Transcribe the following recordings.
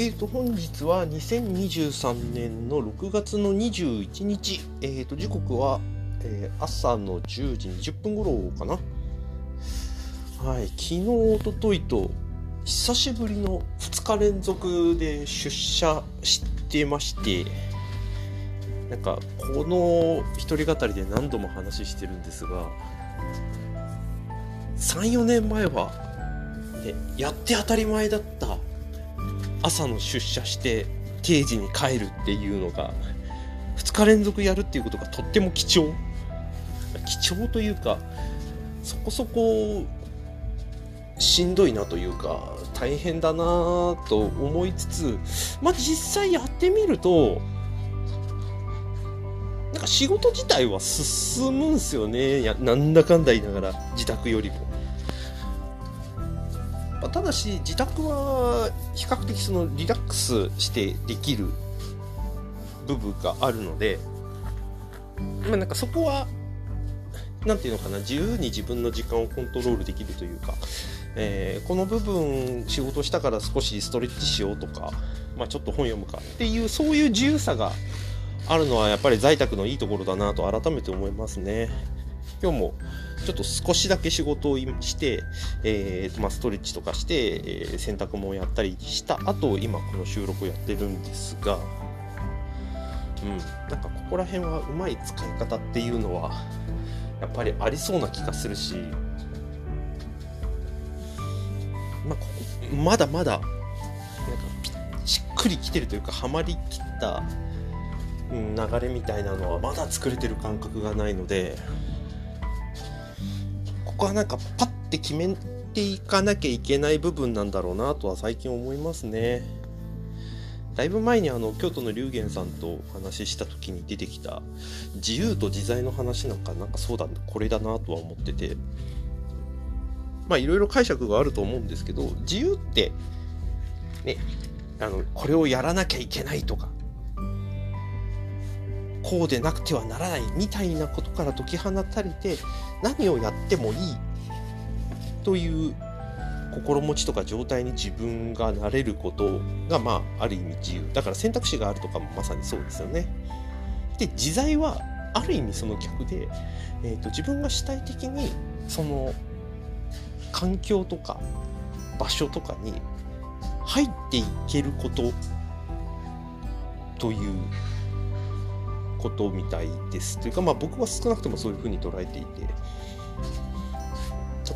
えーと、本日は2023年の6月の21日、えーと、時刻は、えー、朝の10時20分頃かな。はい、昨日、おとといと、久しぶりの2日連続で出社してまして、なんか、この一人語りで何度も話してるんですが、3、4年前は、ね、やって当たり前だった朝の出社して定時に帰るっていうのが2日連続やるっていうことがとっても貴重。貴重というかそこそこしんどいなというか大変だなと思いつつまあ実際やってみるとなんか仕事自体は進むんすよね。やなんだかんだ言いながら自宅よりも、ただし自宅は比較的そのリラックスしてできる部分があるので、まあ、なんかそこは何て言うのかな自由に自分の時間をコントロールできるというか、えー、この部分仕事したから少しストレッチしようとか、まあ、ちょっと本読むかっていうそういう自由さがあるのはやっぱり在宅のいいところだなと改めて思いますね。今日もちょっと少しだけ仕事をして、えーまあ、ストレッチとかして、えー、洗濯物をやったりした後今この収録をやってるんですが、うん、なんかここら辺はうまい使い方っていうのはやっぱりありそうな気がするし、まあ、ここまだまだなんかしっくりきてるというかはまりきった、うん、流れみたいなのはまだ作れてる感覚がないので。こはなんかパッて決めていかなきゃいけない部分なんだろうなとは最近思いますね。だいぶ前にあの京都の龍玄さんとお話しした時に出てきた自由と自在の話なんかなんかそうだこれだなとは思っててまあいろいろ解釈があると思うんですけど自由ってねあのこれをやらなきゃいけないとかこうでなくてはならないみたいなことから解き放たれて何をやってもいいという心持ちとか状態に自分がなれることがまあある意味自由だから選択肢があるとかもまさにそうですよね。で自在はある意味その逆で、えーと、自分が主体的にその環境とか場所とかに入っていけることということみたいです。というか、まあ、僕は少なくともそういうふうに捉えていて。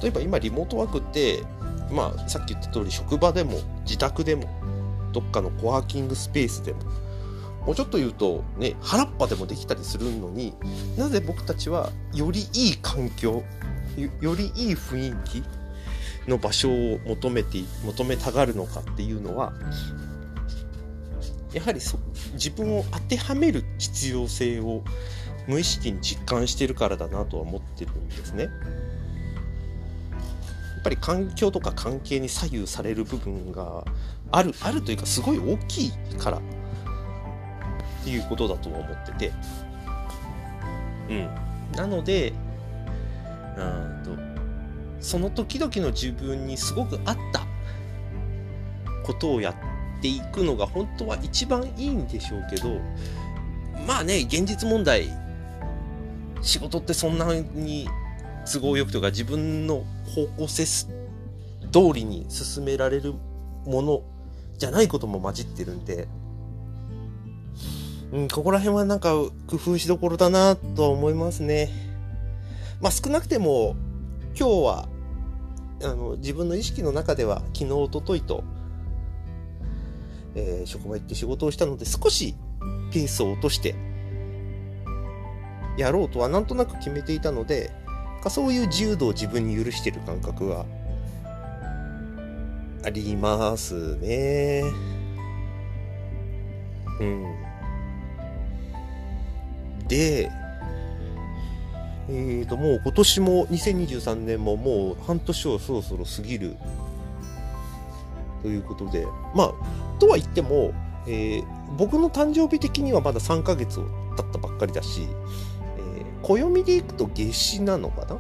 例えば今リモートワークって、まあ、さっき言った通り職場でも自宅でもどっかのコワーキングスペースでももうちょっと言うとね原っぱでもできたりするのになぜ僕たちはよりいい環境よりいい雰囲気の場所を求めて求めたがるのかっていうのはやはりそ自分を当てはめる必要性を無意識に実感してるからだなとは思ってるんですね。やっぱり環境とか関係に左右される部分があるあるというかすごい大きいからっていうことだとは思っててうんなのでうんとその時々の自分にすごく合ったことをやってていくのが本当は一番いいんでしょうけどまあね現実問題仕事ってそんなに都合よくとか自分の方向性通りに進められるものじゃないことも混じってるんで、うん、ここら辺はなんか工夫しどころだなとは思いますね。まあ少なくても今日はあの自分の意識の中では昨日おとといとえー、職場行って仕事をしたので少しペースを落としてやろうとはなんとなく決めていたのでかそういう自由度を自分に許してる感覚はありますね。うん。で、えーと、もう今年も2023年ももう半年をそろそろ過ぎるということで、まあ、とは言っても、えー、僕の誕生日的にはまだ3ヶ月経ったばっかりだし、えー、暦でいくと夏至なのかな？う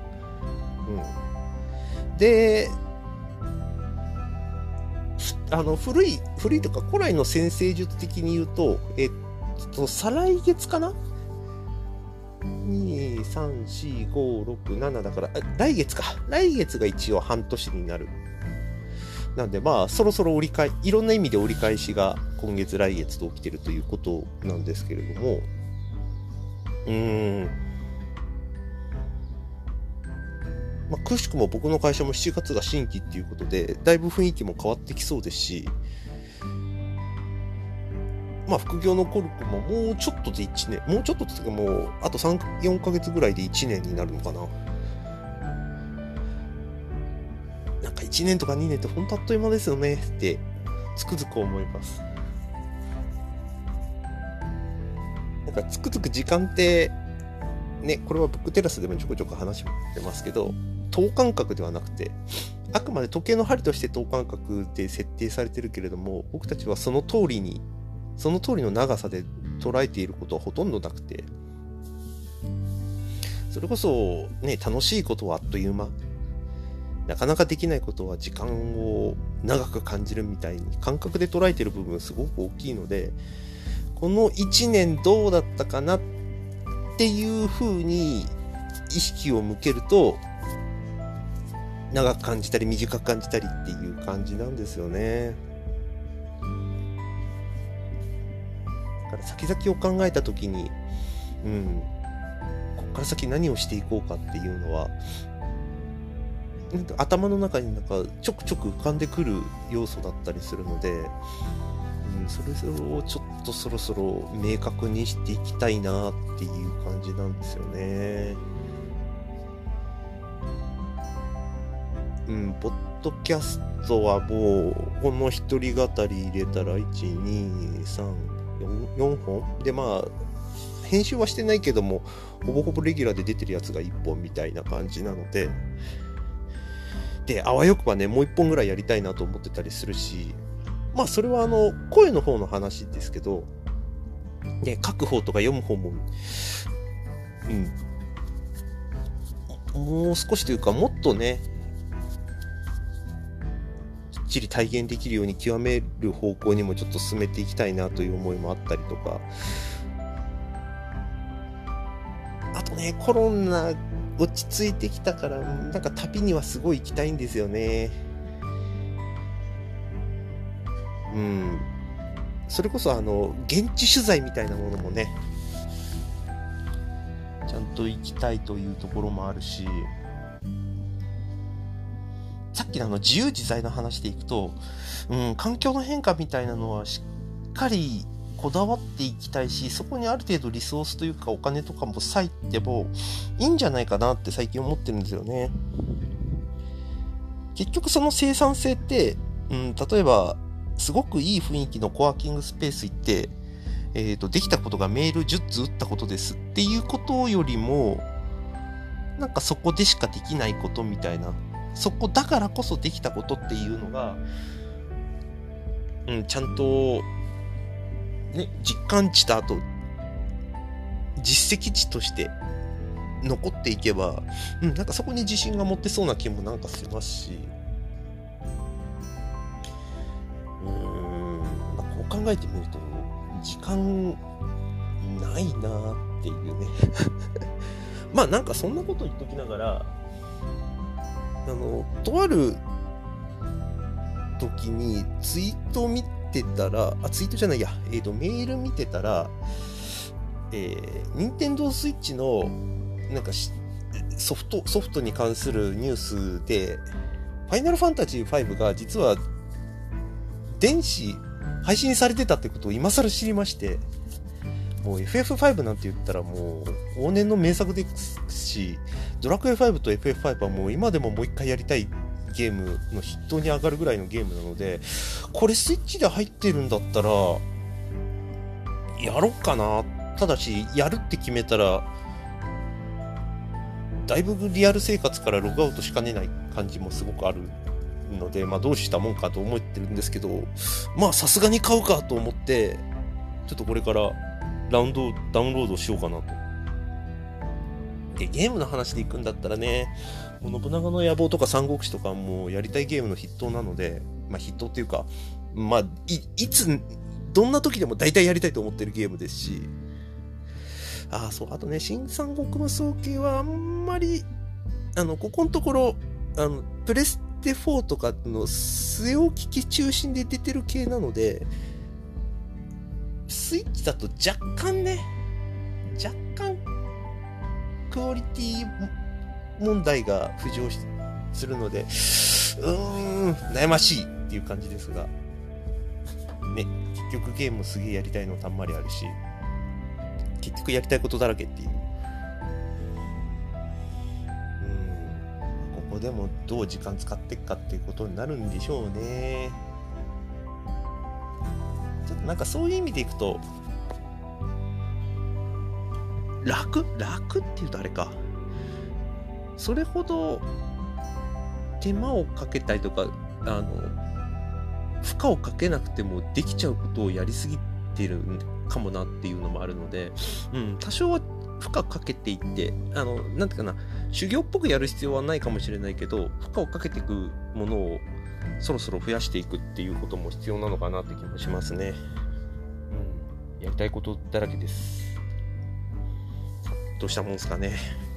ん。で、あの、古い、古いとか古来の先生術的に言うと、えっと、再来月かな？2、3、4、5、6、7だから、来月か。来月が一応半年になる。なんでまあ、そろそろ折り返、いろんな意味で折り返しが今月来月と起きてるということなんですけれども、うーん。まあ、くしくも僕の会社も7月が新規っていうことで、だいぶ雰囲気も変わってきそうですし、まあ、副業のコルクももうちょっとで1年、もうちょっとっていうかもう、あと3、4ヶ月ぐらいで1年になるのかな。なんか1年とか2年って本当あっという間ですよね。ってつくづく思います。なんかつくづく時間ってねこれはブックテラスでもちょこちょこ話してますけど等間隔ではなくてあくまで時計の針として等間隔で設定されてるけれども僕たちはその通りにその通りの長さで捉えていることはほとんどなくてそれこそね楽しいことはあっという間。なかなかできないことは時間を長く感じるみたいに感覚で捉えてる部分すごく大きいのでこの1年どうだったかなっていう風に意識を向けると長く感じたり短く感じたりっていう感じなんですよね。だから先々を考えた時にうんこっから先何をしていこうかっていうのは頭の中になんかちょくちょく浮かんでくる要素だったりするので、うん、それをちょっとそろそろ明確にしていきたいなっていう感じなんですよね。うん、ポッドキャストはもう、この一人語り入れたら、1、2、3、4, 4本？で、まあ、編集はしてないけども、ほぼほぼレギュラーで出てるやつが1本みたいな感じなので、で、あわよくばね、もう1本ぐらいやりたいなと思ってたりするし、まあ、それはあの、声の方の話ですけど、で、書く方とか読む方も、うん、もう少しというか、もっとねきっ、ちり体現できるように極める方向にもちょっと進めていきたいなという思いもあったりとか。あとねコロナ落ち着いてきたからなんか旅にはすごい行きたいんですよね。うん。それこそあの現地取材みたいなものもねちゃんと行きたいというところもあるしさっきのあの自由自在の話でいくと、うん、環境の変化みたいなのはしっかりこだわっていきたいし、そこにある程度リソースというかお金とかも割いてもいいんじゃないかなって最近思ってるんですよね。結局その生産性って、うん、例えば、すごくいい雰囲気のコワーキングスペース行って、え、ー、と、できたことがメール10通打ったことですっていうことよりも、なんかそこでしかできないことみたいなそこだからこそできたことっていうのが、うん、ちゃんと、ね、実感値とあと、実績値として残っていけば、うん、なんかそこに自信が持ってそうな気もなんかしますし、うん、まあ、こう考えてみると、時間ないなっていうね。まあなんかそんなこと言っときながら、あの、とある時にツイートを見ててたら、あ、ツイートじゃないや、えっ、ー、と、メール見てたら、えー、任天堂スイッチの、なんかソフト、ソフトに関するニュースで、ファイナルファンタジー5が実は、電子、配信されてたってことを今更知りまして、もう FF5 なんて言ったらもう往年の名作ですし、ドラクエ5と FF5 はもう今でももう一回やりたいゲームの筆頭に上がるぐらいのゲームなので、これスイッチで入ってるんだったら、やろっかな。ただし、やるって決めたら、だいぶリアル生活からログアウトしかねない感じもすごくあるので、まあどうしたもんかと思ってるんですけど、まあさすがに買うかと思って、ちょっとこれからラウンドダウンロードしようかなと。でゲームの話でいくんだったらね、もう信長の野望とか三国志とかもやりたいゲームの筆頭なので、まあ筆頭っていうか、まあ、い、いつ、どんな時でも大体やりたいと思ってるゲームですし、ああ、そう、あとね、新三国無双系はあんまり、あの、ここのところ、あの、プレステ4とかの据え置き機中心で出てる系なので、スイッチだと若干ね、若干、クオリティ問題が浮上するので、うーん、悩ましいっていう感じですが、ね、結局ゲームすげえやりたいのたんまりあるし、結局やりたいことだらけっていう。うん、ここでもどう時間使っていくかっていうことになるんでしょうね。ちょっとなんかそういう意味でいくと、楽楽っていうとあれか。それほど手間をかけたりとか、あの、負荷をかけなくてもできちゃうことをやりすぎてるかもなっていうのもあるので、うん、多少は負荷かけていって、あの、なんていうかな、修行っぽくやる必要はないかもしれないけど、負荷をかけていくものをそろそろ増やしていくっていうことも必要なのかなって気もしますね。うん、やりたいことだらけです。どうしたもんすかね。